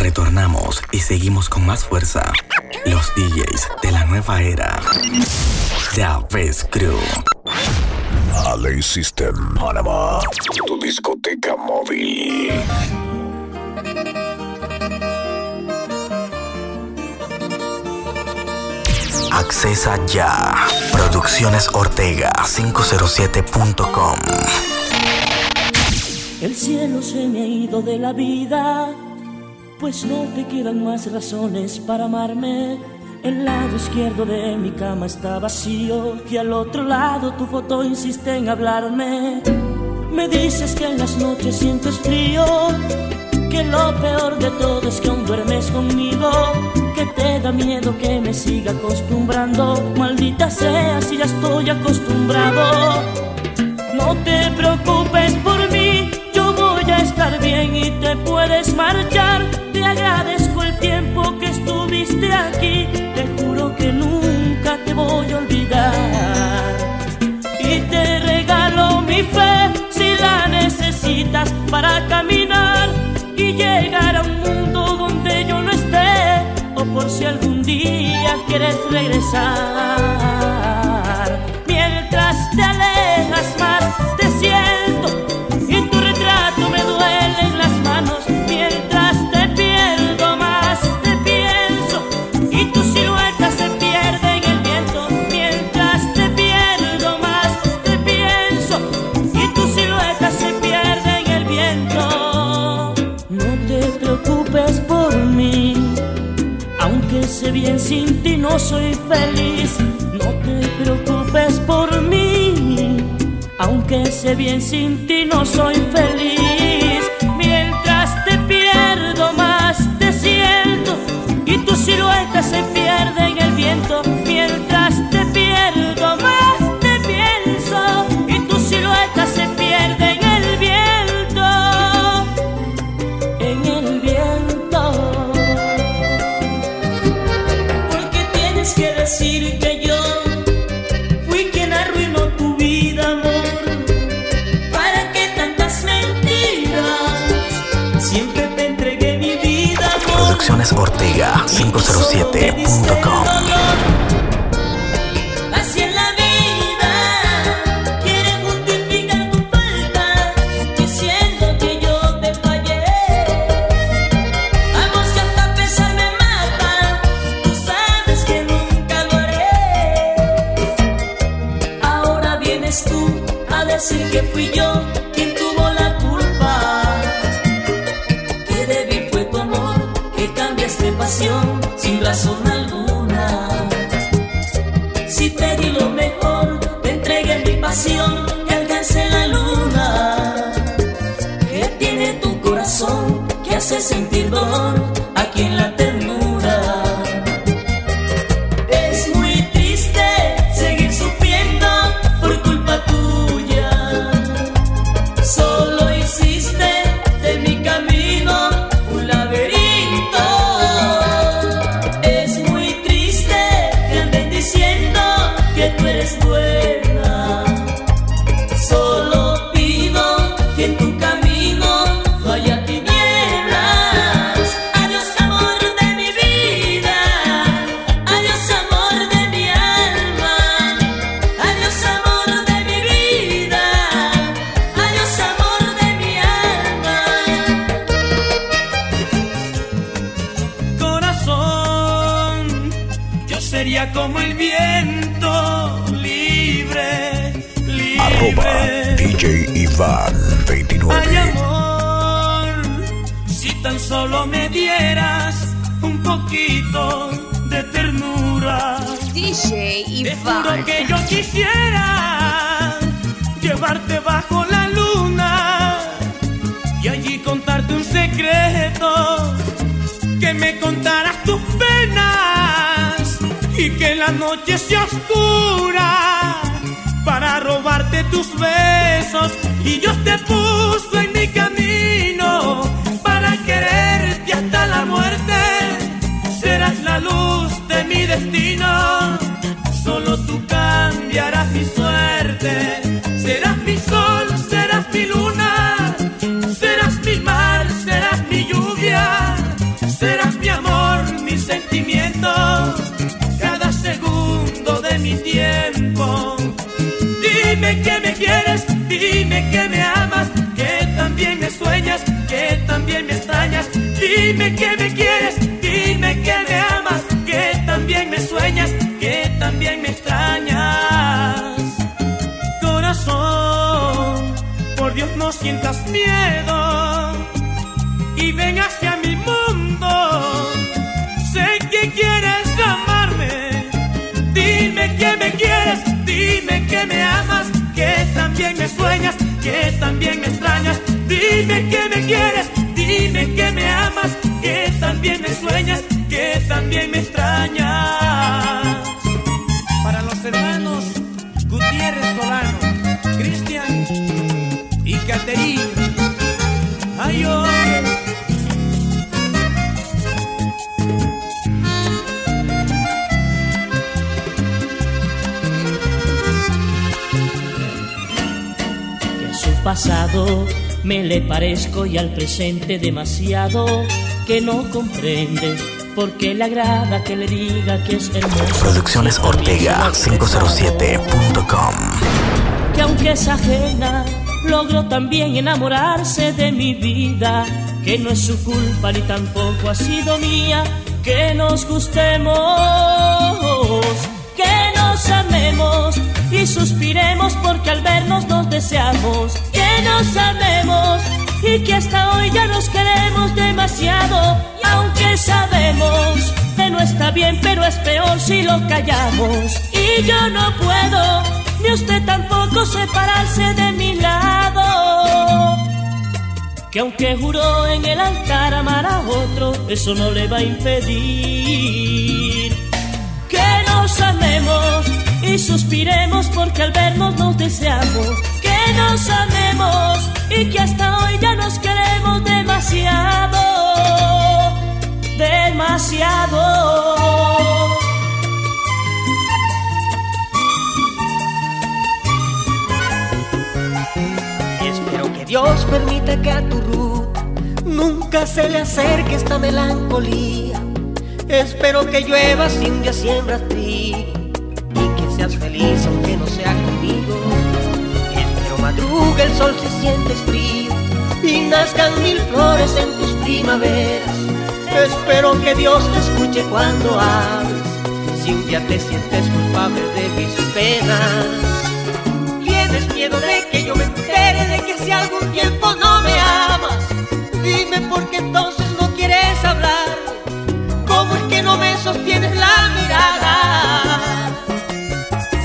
Retornamos y seguimos con más fuerza. Los DJs de la nueva era. The Crew. Ale System Panama. Tu discoteca móvil. Accesa ya. Producciones Ortega 507.com. El cielo se me ha ido de la vida, pues no te quedan más razones para amarme. El lado izquierdo de mi cama está vacío y al otro lado tu foto insiste en hablarme. Me dices que en las noches sientes frío, que lo peor de todo es que aún duermes conmigo, que te da miedo que me siga acostumbrando. Maldita sea si ya estoy acostumbrado. No te preocupes por mí estar bien y te puedes marchar. Agradezco el tiempo que estuviste aquí. Te juro que nunca te voy a olvidar. Y te regalo mi fe si la necesitas para caminar y llegar a un mundo donde yo no esté. O por si algún día quieres regresar. Bien sin ti no soy feliz, no te preocupes por mí, aunque sé bien sin ti no soy feliz, mientras te pierdo más te siento. Y tu silueta se pierde en el viento, Ortega 507.com noche se oscura para robarte tus besos y Dios te puso en mi camino para quererte hasta la muerte. Serás la luz de mi destino, Dime que me quieres, dime que me amas, que también me sueñas, que también me extrañas. Dime que me quieres, dime que me amas, que también me sueñas, que también me extrañas. Corazón, por Dios no sientas miedo que me sueñas, que también me extrañas. Dime que me quieres, dime que me amas, pasado me le parezco y al presente demasiado que no comprende por qué le agrada que le diga que es hermoso. Producciones Ortega 507.com. que aunque es ajena, logró también enamorarse de mi vida, que no es su culpa ni tampoco ha sido mía, que nos gustemos, que nos amemos y suspiremos porque al vernos nos deseamos, que nos amemos y que hasta hoy ya nos queremos demasiado, aunque sabemos que no está bien, pero es peor si lo callamos, y yo no puedo ni usted tampoco separarse de mi lado. Que aunque juró en el altar amar a otro, eso no le va a impedir que nos amemos y suspiremos porque al vernos nos deseamos. Nos amemos y que hasta hoy ya nos queremos demasiado, demasiado. Espero que Dios permita que a tu Ruth nunca se le acerque esta melancolía. Espero que llueva si un día siembras el sol si sientes frío y nazcan mil flores en tus primaveras. Espero que Dios te escuche cuando hables si un día te sientes culpable de mis penas. Tienes miedo de que yo me entere de que si algún tiempo no me amas. Dime por qué entonces no quieres hablar. ¿Cómo es que no me sostienes la mirada?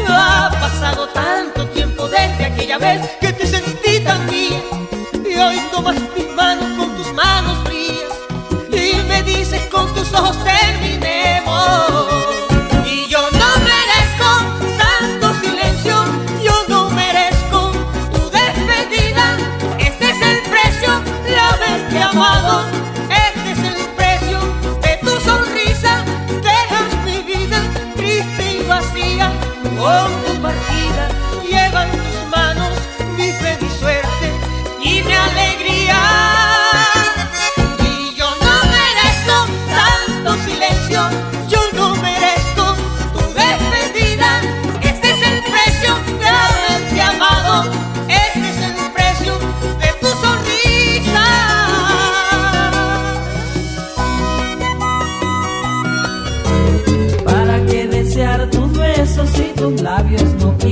Ha pasado tanto tiempo desde aquella vez Y hoy tomas mis manos con tus manos frías. Y me dices con tus ojos terminemos.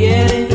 No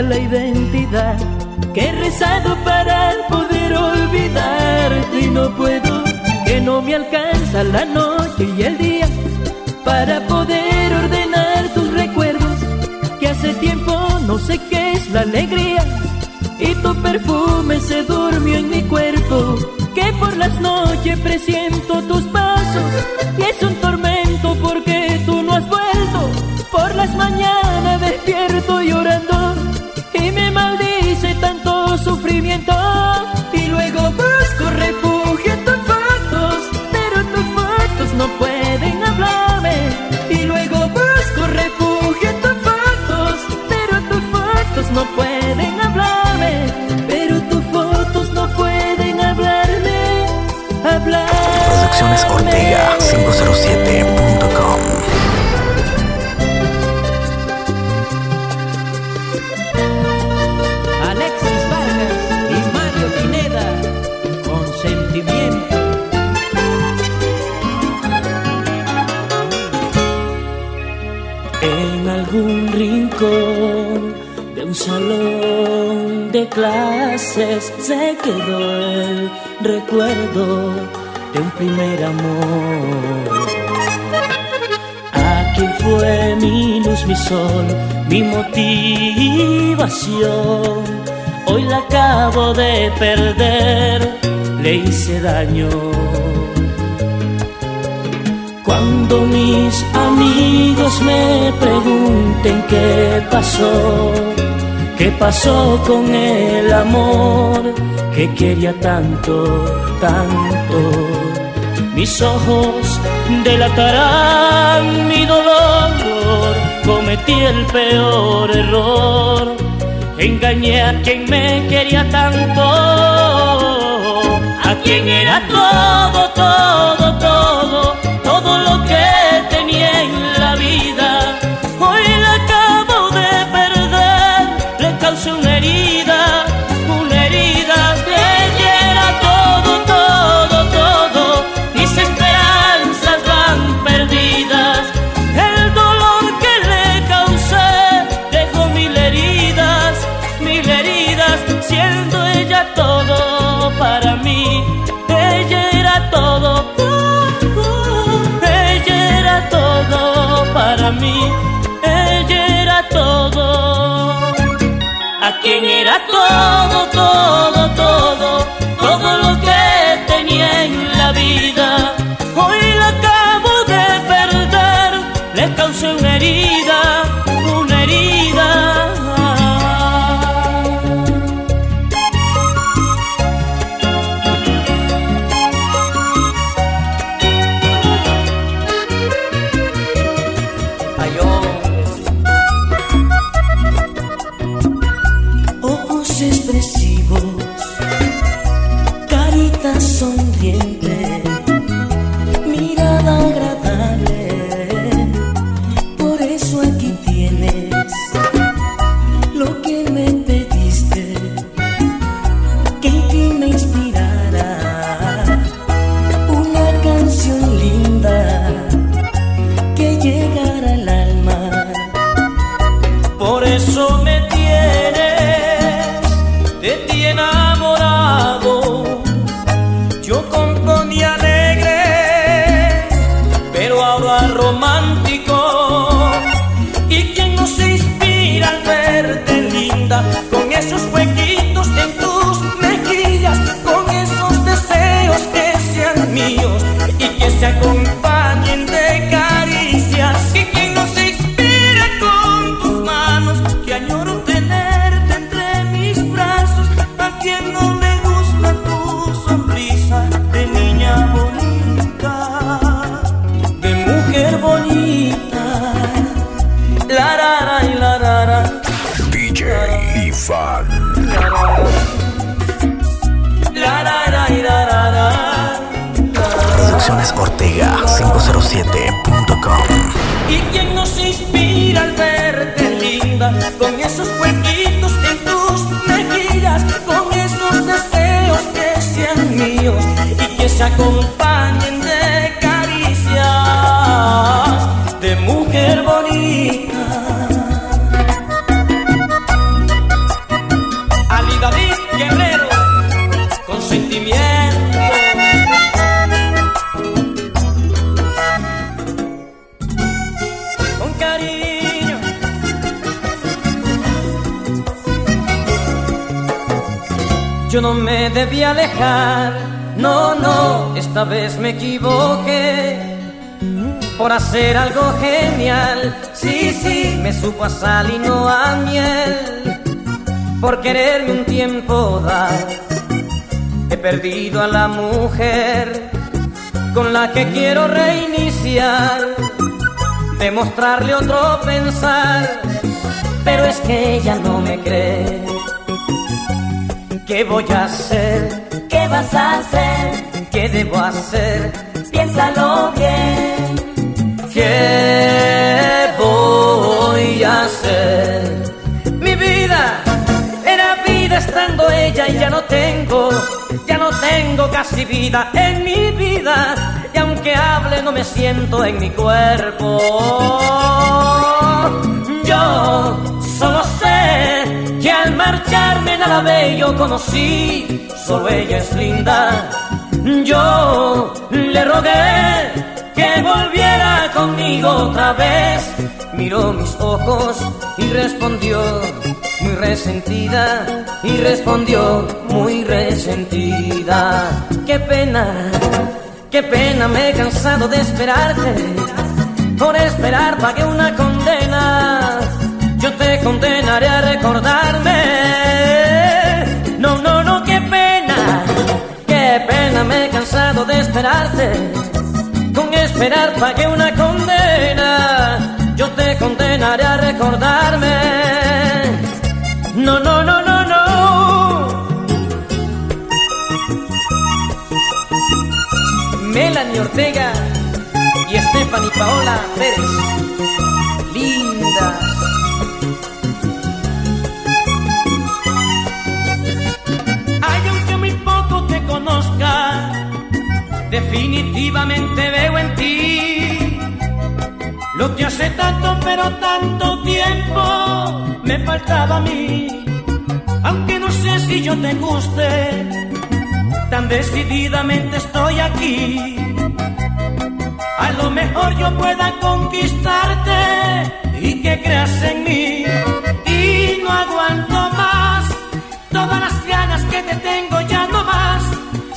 la identidad, que he rezado para poder olvidarte y no puedo, que no me alcanza la noche y el día para poder ordenar tus recuerdos, que hace tiempo no sé qué es la alegría y tu perfume se durmió en mi cuerpo, que por las noches presiento tus pasos y es un tormento porque tú no has vuelto, por las mañanas despierto llorando Producciones Ortega 507.com Alexis Vargas y Mario Pineda, con sentimiento. En algún rincón de un salón de clases se quedó el recuerdo de un primer amor. Aquí fue mi luz, mi sol, mi motivación. Hoy la acabo de perder, le hice daño. Cuando mis amigos me pregunten qué pasó, qué pasó con el amor que quería tanto, tanto. Mis ojos delatarán mi dolor, cometí el peor error, engañé a quien me quería tanto, a quien era todo, todo, Quien era todo, todo, todo, todo lo que tenía en la vida. JanesOrtega507.com Y quien nos inspira al verte linda, con esos huequitos en tus mejillas, con esos deseos que sean míos y que se acompañen. No me debía alejar, no, no, esta vez me equivoqué por hacer algo genial. Sí, sí, me supo a sal y no a miel, por quererme un tiempo dar. He perdido a la mujer con la que quiero reiniciar, demostrarle otro pensar, pero es que ella no me cree. ¿Qué voy a hacer? ¿Qué vas a hacer? ¿Qué debo hacer? Piénsalo bien. ¿Qué voy a hacer? Mi vida era vida estando ella y ya no tengo, ya no tengo casi vida en mi vida. Y aunque hable no me siento en mi cuerpo. Yo solo que al marcharme nada bello conocí, solo ella es linda. Yo le rogué que volviera conmigo otra vez. Miró mis ojos y respondió muy resentida y respondió muy resentida. Qué pena, qué pena me he cansado de esperarte. Por esperar pagué una condena. Te condenaré a recordarme. No, no, no, qué pena, qué pena me he cansado de esperarte. Con esperar pagué una condena. Yo te condenaré a recordarme. No, no, no, no, no. Melanie Ortega y Stephanie Paola Pérez. Definitivamente veo en ti lo que hace tanto, pero tanto tiempo me faltaba a mí. Aunque no sé si yo te guste, tan decididamente estoy aquí. A lo mejor yo pueda conquistarte y que creas en mí. Y no aguanto más todas las ganas que te tengo.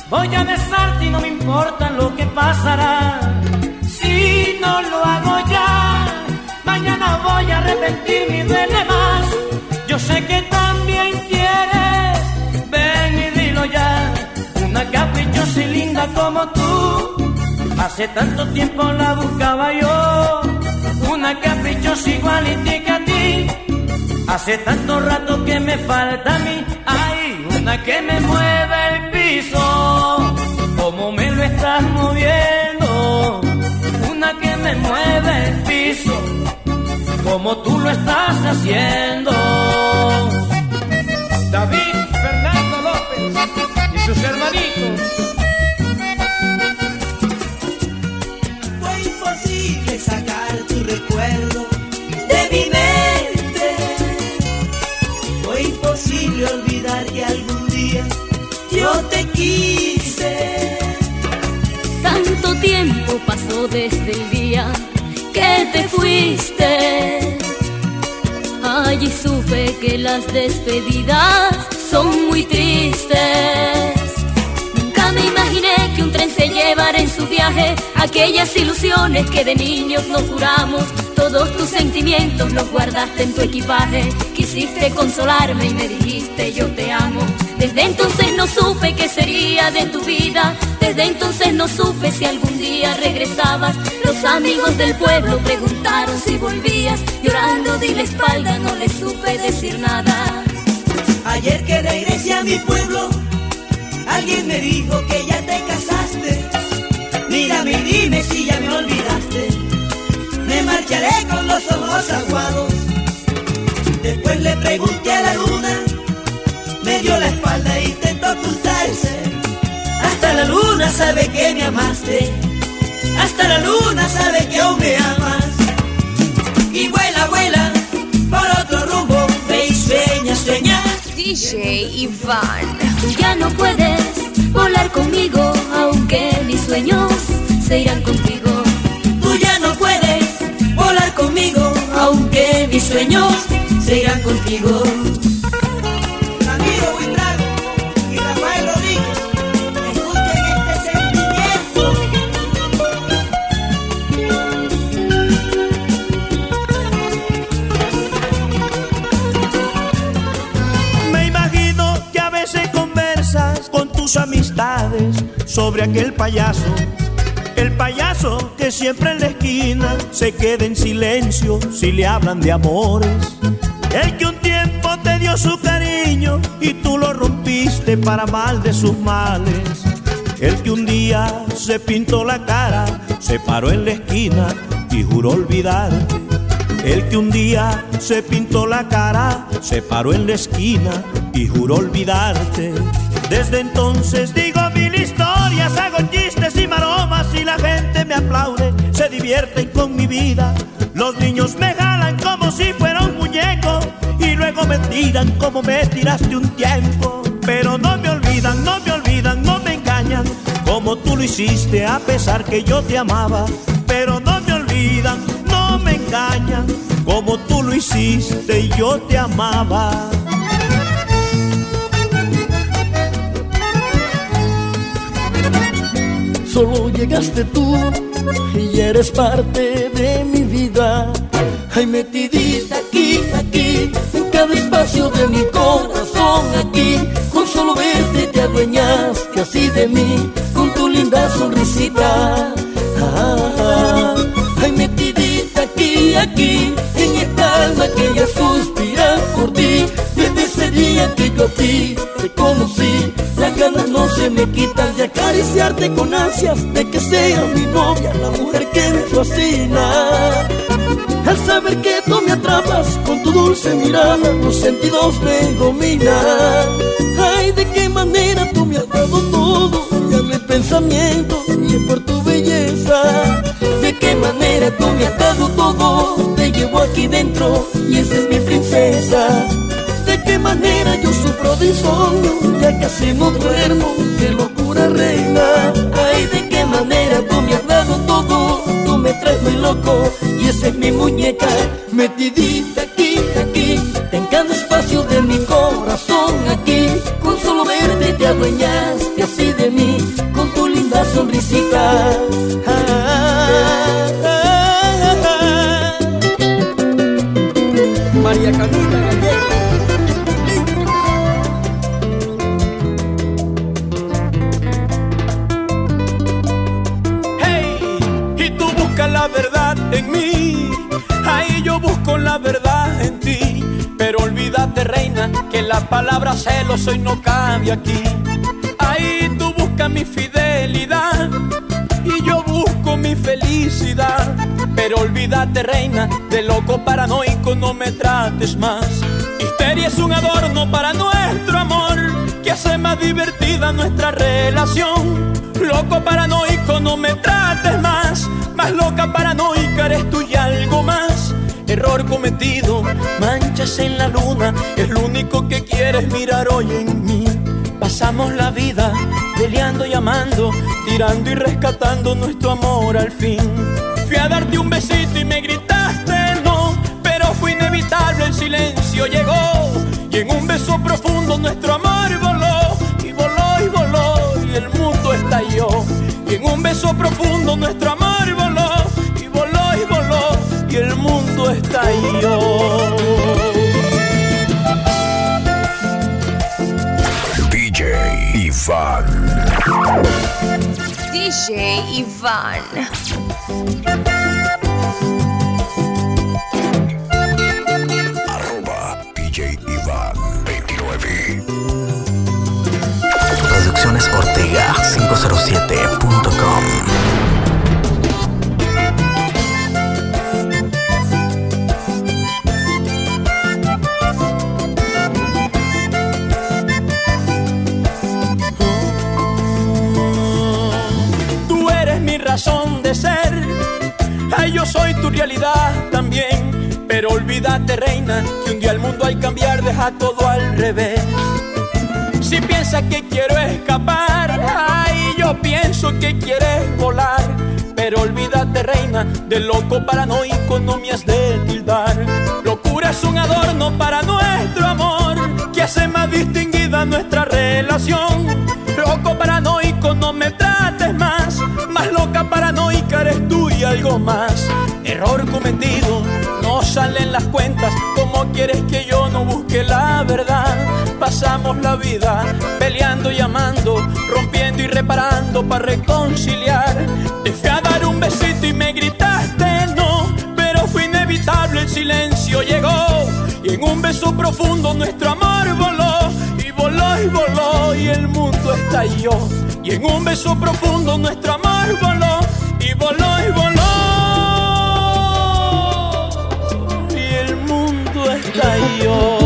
Voy a besarte y no me importa lo que pasará. Si no lo hago ya, mañana voy a arrepentirme y duele más. Yo sé que también quieres, ven y dilo ya. Una caprichosa y linda como tú, hace tanto tiempo la buscaba yo. Una caprichosa igualitica a ti, hace tanto rato que me falta a mí. Hay una que me mueve piso, como me lo estás moviendo. Una que me mueve el piso, como tú lo estás haciendo. David desde el día que te fuiste. Allí supe que las despedidas son muy tristes. Nunca me imaginé que un tren se llevara en su viaje aquellas ilusiones que de niños nos juramos. Todos tus sentimientos los guardaste en tu equipaje. Quisiste consolarme y me dijiste yo te amo. Desde entonces no supe qué sería de tu vida. Desde entonces no supe si algún día regresabas. Los amigos del pueblo preguntaron si volvías. Llorando di la espalda, no le supe decir nada. Ayer que regresé a mi pueblo, alguien me dijo que ya te casaste. Mírame y dime si ya me olvidaste. Me marcharé con los ojos aguados. Después le pregunté a la luna, me dio la espalda e intentó ocultarse. Hasta la luna sabe que me amaste, hasta la luna sabe que aún me amas. Y vuela, vuela, por otro rumbo, ve y sueña, sueña. DJ Iván. Tú ya no puedes volar conmigo, aunque mis sueños se irán contigo. Aunque mis sueños se irán contigo. Ramiro Buitrago y Rafael Rodríguez, escuchen este sentimiento. Me imagino que a veces conversas con tus amistades sobre aquel payaso. El payaso que siempre en la esquina se queda en silencio si le hablan de amores. El que un tiempo te dio su cariño y tú lo rompiste para mal de sus males. El que un día se pintó la cara, se paró en la esquina y juró olvidarte. El que un día se pintó la cara, se paró en la esquina y juró olvidarte. Desde entonces digo mil historias, hago chistes y maromas y la gente me aplaude, se divierten con mi vida. Los niños me jalan como si fuera un muñeco y luego me tiran como me tiraste un tiempo. Pero no me olvidan, no me olvidan, no me engañan, como tú lo hiciste a pesar que yo te amaba. Pero no me olvidan, no me engañan, como tú lo hiciste y yo te amaba. Solo llegaste tú y eres parte de mi vida. Ay, metidita aquí, aquí, en cada espacio de mi corazón, aquí. Con solo verte te adueñaste así de mí, con tu linda sonrisita. Ah, ay, metidita aquí, aquí, en esta alma que ya suspira por ti. Desde ese día que yo a ti te conocí, me quitan de acariciarte con ansias de que sea mi novia, la mujer que me fascina. Al saber que tú me atrapas con tu dulce mirada, los sentidos me dominan. Ay, de qué manera tú me has dado todo, ya mi pensamiento y es por tu belleza. De qué manera tú me has dado todo, te llevo aquí dentro y esa es mi princesa. Qué manera yo sufro de insomnio, ya casi no duermo, qué locura reina. Ay, de qué manera tú me has dado todo, tú me traes muy loco y esa es mi muñeca, metidita aquí, aquí, cada espacio de mi corazón hoy no cambia aquí. Ahí tú buscas mi fidelidad y yo busco mi felicidad. Pero olvídate, reina, de loco paranoico no me trates más. Histeria es un adorno para nuestro amor que hace más divertida nuestra relación. Loco paranoico no me trates más, más loca paranoica eres tú y algo más. Error cometido, en la luna, es lo único que quieres mirar hoy en mí. Pasamos la vida peleando y amando, tirando y rescatando nuestro amor al fin. Fui a darte un besito y me gritaste no, pero fue inevitable, el silencio llegó. Y en un beso profundo nuestro amor voló, y voló y voló, y el mundo estalló. Y en un beso profundo nuestro amor voló, y voló y voló, y el mundo estalló. Iván. DJ Iván. Arroba DJ Iván 29. Producciones Ortega 507.com. que un día el mundo al cambiar deja todo al revés. Si piensas que quiero escapar, ay, yo pienso que quieres volar. Pero olvídate, reina, de loco paranoico no me has de tildar. Locura es un adorno para nuestro amor, que hace más distinguida nuestra relación. Loco paranoico, no me trates más, más loca paranoica eres tú y algo más. Error cometido, salen las cuentas, como quieres que yo no busque la verdad? Pasamos la vida peleando y amando, rompiendo y reparando para reconciliar. Te fui a dar un besito y me gritaste no, pero fue inevitable, el silencio llegó. Y en un beso profundo nuestro amor voló, y voló y voló, y el mundo estalló. Y en un beso profundo nuestro amor voló, y voló y voló. Y el mundo estalló.